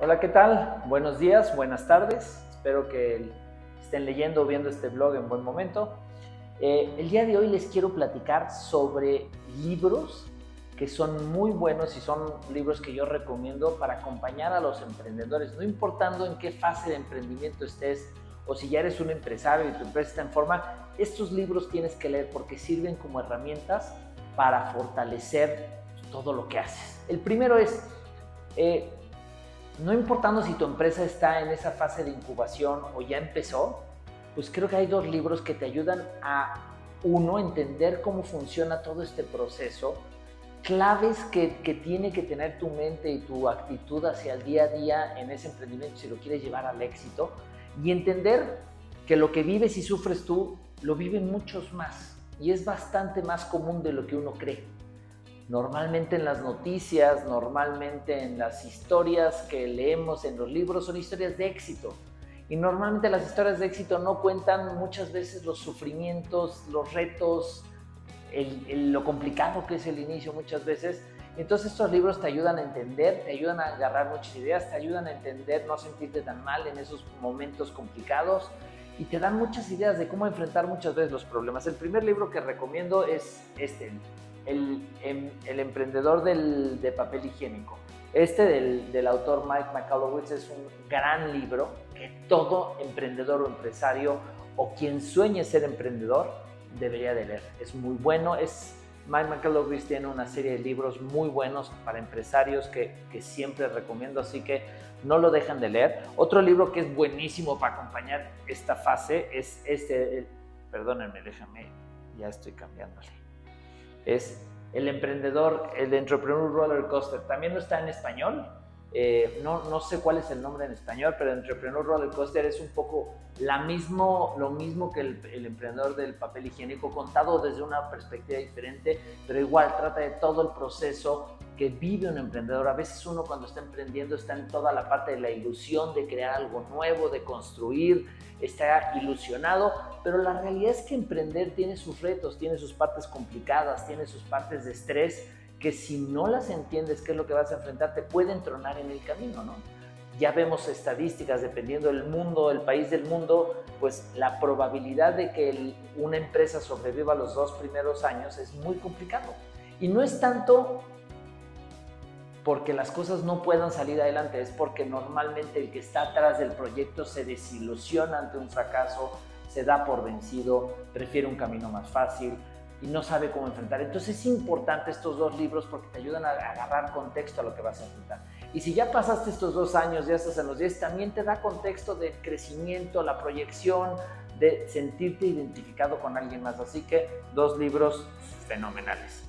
Hola, ¿qué tal? Buenos días, buenas tardes. Espero que estén leyendo o viendo este blog en buen momento. Eh, el día de hoy les quiero platicar sobre libros que son muy buenos y son libros que yo recomiendo para acompañar a los emprendedores, no importando en qué fase de emprendimiento estés o si ya eres un empresario y tu empresa está en forma, estos libros tienes que leer porque sirven como herramientas para fortalecer todo lo que haces. El primero es, eh, no importando si tu empresa está en esa fase de incubación o ya empezó, pues creo que hay dos libros que te ayudan a, uno, entender cómo funciona todo este proceso, claves que, que, tiene que tener tu mente y tu actitud hacia el día a día en ese emprendimiento si lo quieres llevar al éxito, y entender que lo que vives y sufres tú, lo viven muchos más, y es bastante más común de lo que uno cree. Normalmente en las noticias, normalmente en las historias que leemos en los libros son historias de éxito. Y normalmente las historias de éxito no cuentan muchas veces los sufrimientos, los retos, lo complicado que es el inicio muchas veces. Entonces estos libros te ayudan a entender, te ayudan a agarrar muchas ideas, te ayudan a entender, no sentirte tan mal en esos momentos complicados y te dan muchas ideas de cómo enfrentar muchas veces los problemas. El primer libro que recomiendo es este, el, em, el, emprendedor del, de papel higiénico. Este del, autor Mike McAllowitz es un gran libro que todo emprendedor o empresario o quien sueñe ser emprendedor debería de leer. Es muy bueno, es Mike McAllowitz tiene una serie de libros muy buenos para empresarios que, que, siempre recomiendo, así que no lo dejan de leer. Otro libro que es buenísimo para acompañar esta fase es este, perdónenme, déjame, ya estoy cambiándole es El Emprendedor, el Entrepreneur Roller Coaster. También no está en español. Eh, no, no, sé cuál es el nombre en español, pero Entrepreneur Roller Coaster es un poco la mismo, lo mismo que el, el, emprendedor del papel higiénico, contado desde una perspectiva diferente, pero igual trata de todo el proceso que vive un emprendedor. A veces uno cuando está emprendiendo está en toda la parte de la ilusión de crear algo nuevo, de construir, está ilusionado, pero la realidad es que emprender tiene sus retos, tiene sus partes complicadas, tiene sus partes de estrés, que si no las entiendes qué es lo que vas a enfrentar, te pueden tronar en el camino, ¿no? Ya vemos estadísticas, dependiendo del mundo, el país del mundo, pues la probabilidad de que una empresa sobreviva los dos primeros años es muy complicado. Y no es tanto porque las cosas no puedan salir adelante, es porque normalmente el que está atrás del proyecto se desilusiona ante un fracaso, se da por vencido, prefiere un camino más fácil y no sabe cómo enfrentar. Entonces es importante estos dos libros porque te ayudan a agarrar contexto a lo que vas a enfrentar. Y si ya pasaste estos dos años, ya estás en los 10, también te da contexto del crecimiento, la proyección, de sentirte identificado con alguien más. Así que dos libros fenomenales.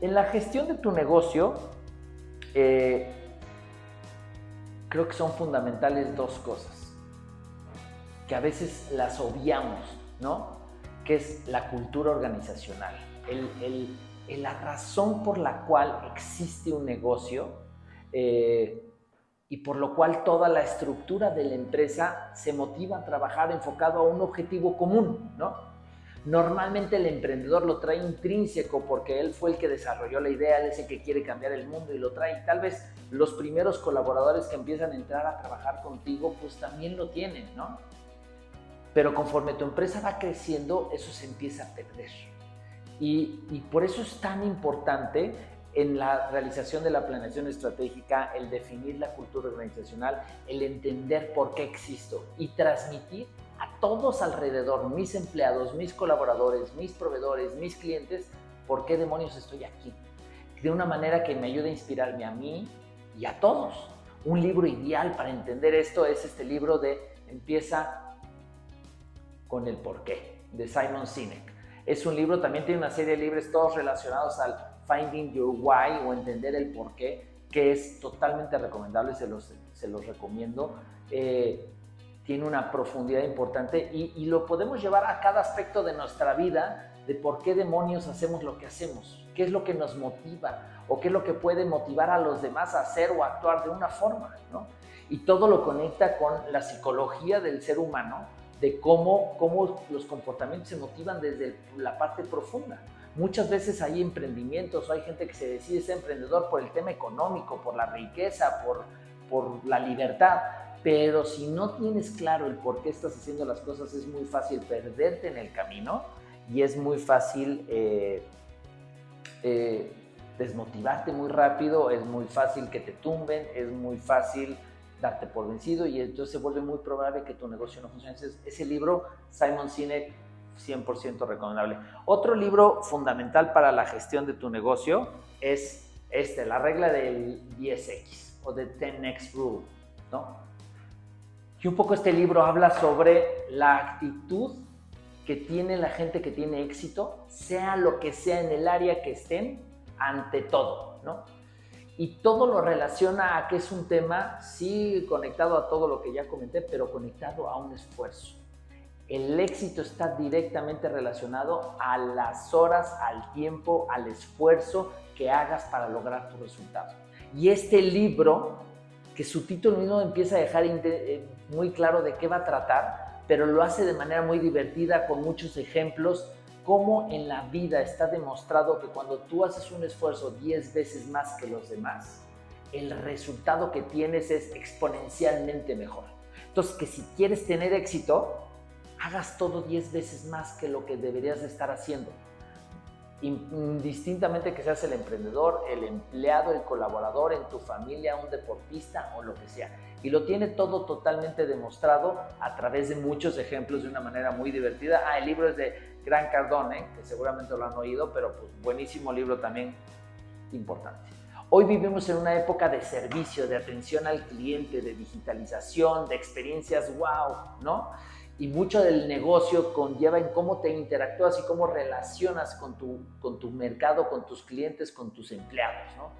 En la gestión de tu negocio, eh, creo que son fundamentales dos cosas, que a veces las obviamos, ¿no? Que es la cultura organizacional, el, la razón por la cual existe un negocio eh, y por lo cual toda la estructura de la empresa se motiva a trabajar enfocado a un objetivo común, ¿no? Normalmente el emprendedor lo trae intrínseco porque él fue el que desarrolló la idea, él es el que quiere cambiar el mundo y lo trae. tal vez los primeros colaboradores que empiezan a entrar a trabajar contigo, pues también lo tienen, ¿no? Pero conforme tu empresa va creciendo, eso se empieza a perder. Y, y por eso es tan importante en la realización de la planeación estratégica, el definir la cultura organizacional, el entender por qué existo y transmitir a todos alrededor, mis empleados, mis colaboradores, mis proveedores, mis clientes, ¿por qué demonios estoy aquí? De una manera que me ayude a inspirarme a mí y a todos. Un libro ideal para entender esto es este libro de Empieza con el porqué, de Simon Sinek. Es un libro, también tiene una serie de libros todos relacionados al Finding Your Why o entender el porqué, que es totalmente recomendable, se los, se los recomiendo. Eh, tiene una profundidad importante y, lo podemos llevar a cada aspecto de nuestra vida, de por qué demonios hacemos lo que hacemos, qué es lo que nos motiva o qué es lo que puede motivar a los demás a hacer o actuar de una forma, ¿no? Y todo lo conecta con la psicología del ser humano, de cómo, cómo los comportamientos se motivan desde la parte profunda. Muchas veces hay emprendimientos, hay gente que se decide ser emprendedor por el tema económico, por la riqueza, por por la libertad, pero si no tienes claro el por qué estás haciendo las cosas, es muy fácil perderte en el camino y es muy fácil eh, eh, desmotivarte muy rápido, es muy fácil que te tumben, es muy fácil darte por vencido y entonces se vuelve muy probable que tu negocio no funcione. ese libro, Simon Sinek, 100% recomendable. Otro libro fundamental para la gestión de tu negocio es este, la regla del 10X o de 10X Rule, ¿no? Y un poco este libro habla sobre la actitud que tiene la gente que tiene éxito, sea lo que sea en el área que estén, ante todo, ¿no? Y todo lo relaciona a que es un tema, sí, conectado a todo lo que ya comenté, pero conectado a un esfuerzo. El éxito está directamente relacionado a las horas, al tiempo, al esfuerzo que hagas para lograr tu resultado. Y este libro, que su título mismo empieza a dejar eh, muy claro de qué va a tratar, pero lo hace de manera muy divertida, con muchos ejemplos, cómo en la vida está demostrado que cuando tú haces un esfuerzo 10 veces más que los demás, el resultado que tienes es exponencialmente mejor. Entonces, que si quieres tener éxito, hagas todo 10 veces más que lo que deberías de estar haciendo. Indistintamente que seas el emprendedor, el empleado, el colaborador en tu familia, un deportista o lo que sea. Y lo tiene todo totalmente demostrado a través de muchos ejemplos de una manera muy divertida. Ah, el libro es de Gran Cardone, que seguramente lo han oído, pero pues buenísimo libro también importante. Hoy vivimos en una época de servicio, de atención al cliente, de digitalización, de experiencias wow, ¿no? Y mucho del negocio conlleva en cómo te interactúas y cómo relacionas con tu, con tu mercado, con tus clientes, con tus empleados, ¿no?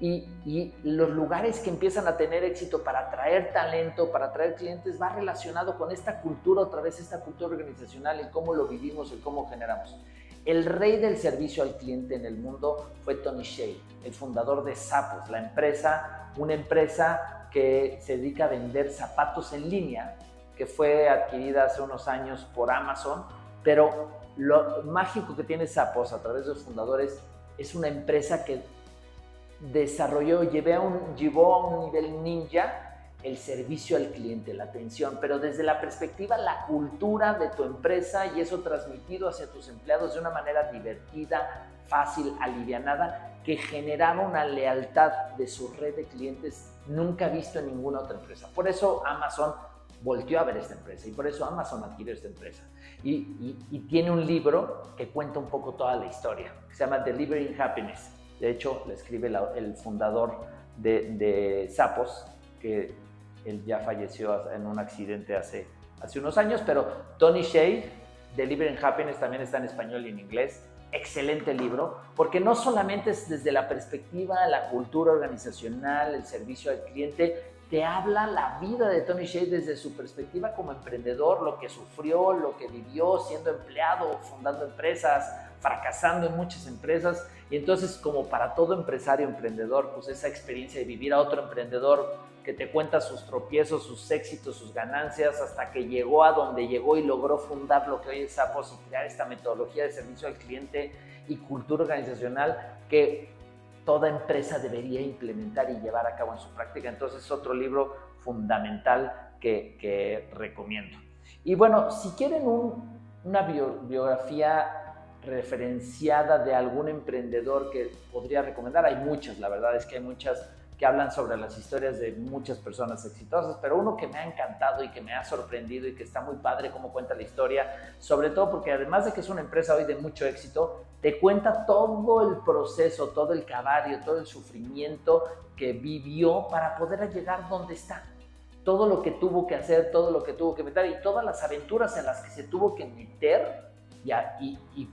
Y, los lugares que empiezan a tener éxito para atraer talento, para atraer clientes, va relacionado con esta cultura, otra vez esta cultura organizacional, en cómo lo vivimos, en cómo generamos. El rey del servicio al cliente en el mundo fue Tony Shea, el fundador de Zappos, la empresa, una empresa que se dedica a vender zapatos en línea, que fue adquirida hace unos años por Amazon, pero lo mágico que tiene Zappos a través de los fundadores es una empresa que desarrolló, llevó a un nivel ninja el servicio al cliente, la atención, pero desde la perspectiva, la cultura de tu empresa y eso transmitido hacia tus empleados de una manera divertida, fácil, alivianada, que generaba una lealtad de su red de clientes nunca visto en ninguna otra empresa. Por eso Amazon volteó a ver esta empresa y por eso Amazon adquirió esta empresa. Y, y tiene un libro que cuenta un poco toda la historia, que se llama Delivering Happiness de hecho, le escribe el fundador de, de que él ya falleció en un accidente hace, hace unos años, pero Tony Shea, Delivering Happiness, también está en español y en inglés. Excelente libro, porque no solamente es desde la perspectiva, la cultura organizacional, el servicio al cliente, te habla la vida de Tony Shea desde su perspectiva como emprendedor, lo que sufrió, lo que vivió siendo empleado, fundando empresas, fracasando en muchas empresas. Y entonces, como para todo empresario emprendedor, pues esa experiencia de vivir a otro emprendedor que te cuenta sus tropiezos, sus éxitos, sus ganancias, hasta que llegó a donde llegó y logró fundar lo que hoy es Sapos y crear esta metodología de servicio al cliente y cultura organizacional que toda empresa debería implementar y llevar a cabo en su práctica. Entonces, es otro libro fundamental que recomiendo. Y bueno, si quieren una biografía referenciada de algún emprendedor que podría recomendar. Hay muchas, la verdad es que hay muchas que hablan sobre las historias de muchas personas exitosas, pero uno que me ha encantado y que me ha sorprendido y que está muy padre cómo cuenta la historia, sobre todo porque además de que es una empresa hoy de mucho éxito, te cuenta todo el proceso, todo el caballo, todo el sufrimiento que vivió para poder llegar donde está. Todo lo que tuvo que hacer, todo lo que tuvo que meter y todas las aventuras en las que se tuvo que meter y, y y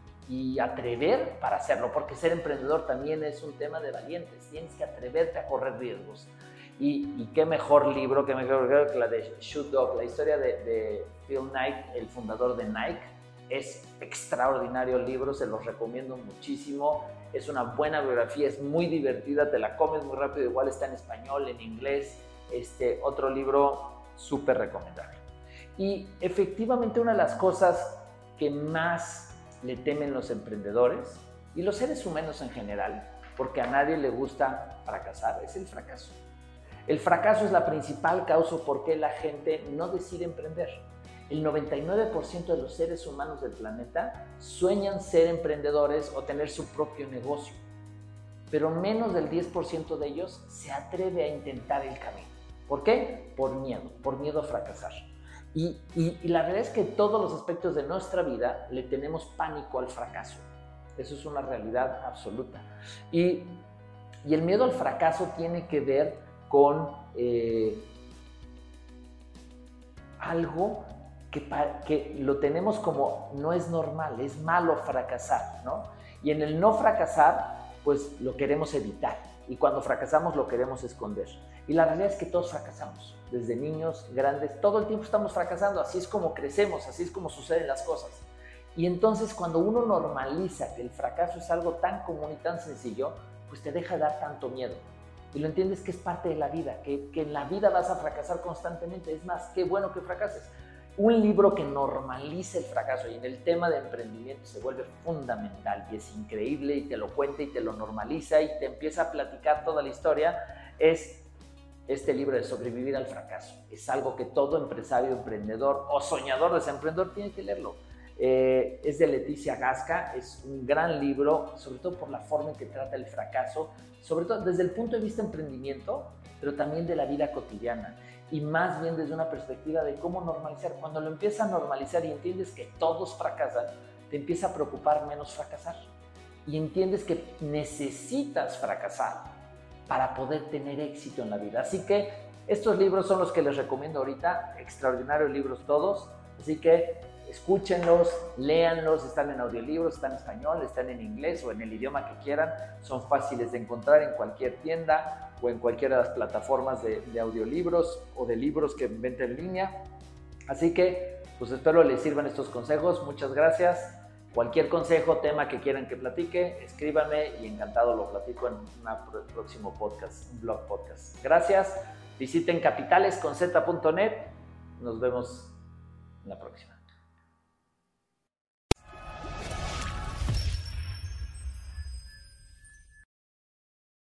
atrever para hacerlo, porque ser emprendedor también es un tema de valientes, tienes que atreverte a correr riesgos. Y, qué mejor libro, qué mejor que la de Shoot Dog, la historia de, Phil Knight, el fundador de Nike. Es extraordinario el libro, se los recomiendo muchísimo. Es una buena biografía, es muy divertida, te la comes muy rápido, igual está en español, en inglés. Este otro libro súper recomendable. Y efectivamente una de las cosas que más le temen los emprendedores y los seres humanos en general, porque a nadie le gusta fracasar, es el fracaso. El fracaso es la principal causa por qué la gente no decide emprender. El 99% de los seres humanos del planeta sueñan ser emprendedores o tener su propio negocio, pero menos del 10% de ellos se atreve a intentar el camino. ¿Por qué? Por miedo, por miedo a fracasar. Y, la realidad es que todos los aspectos de nuestra vida le tenemos pánico al fracaso. Eso es una realidad absoluta. Y, el miedo al fracaso tiene que ver con eh, algo que, que, lo tenemos como no es normal, es malo fracasar, ¿no? Y en el no fracasar, pues lo queremos evitar. Y cuando fracasamos lo queremos esconder. Y la realidad es que todos fracasamos, desde niños, grandes, todo el tiempo estamos fracasando, así es como crecemos, así es como suceden las cosas. Y entonces cuando uno normaliza que el fracaso es algo tan común y tan sencillo, pues te deja de dar tanto miedo. Y lo entiendes que es parte de la vida, que, que en la vida vas a fracasar constantemente. Es más, qué bueno que fracases. Un libro que normaliza el fracaso y en el tema de emprendimiento se vuelve fundamental y es increíble y te lo cuenta y te lo normaliza y te empieza a platicar toda la historia es este libro de sobrevivir al fracaso. Es algo que todo empresario, emprendedor o soñador desemprendedor tiene que leerlo. Eh, es de Leticia Gasca, es un gran libro, sobre todo por la forma en que trata el fracaso, sobre todo desde el punto de vista emprendimiento, pero también de la vida cotidiana y más bien desde una perspectiva de cómo normalizar. Cuando lo empiezas a normalizar y entiendes que todos fracasan, te empieza a preocupar menos fracasar y entiendes que necesitas fracasar para poder tener éxito en la vida. Así que estos libros son los que les recomiendo ahorita, extraordinarios libros todos, así que escúchenlos, léanlos, están en audiolibros, están en español, están en inglés o en el idioma que quieran, son fáciles de encontrar en cualquier tienda o en cualquiera de las plataformas de, audiolibros o de libros que venden en línea. Así que, pues espero les sirvan estos consejos, muchas gracias. Cualquier consejo, tema que quieran que platique, escríbanme y encantado lo platico en un próximo podcast, un blog podcast. Gracias. Visiten capitalesconz.net. Nos vemos en la próxima.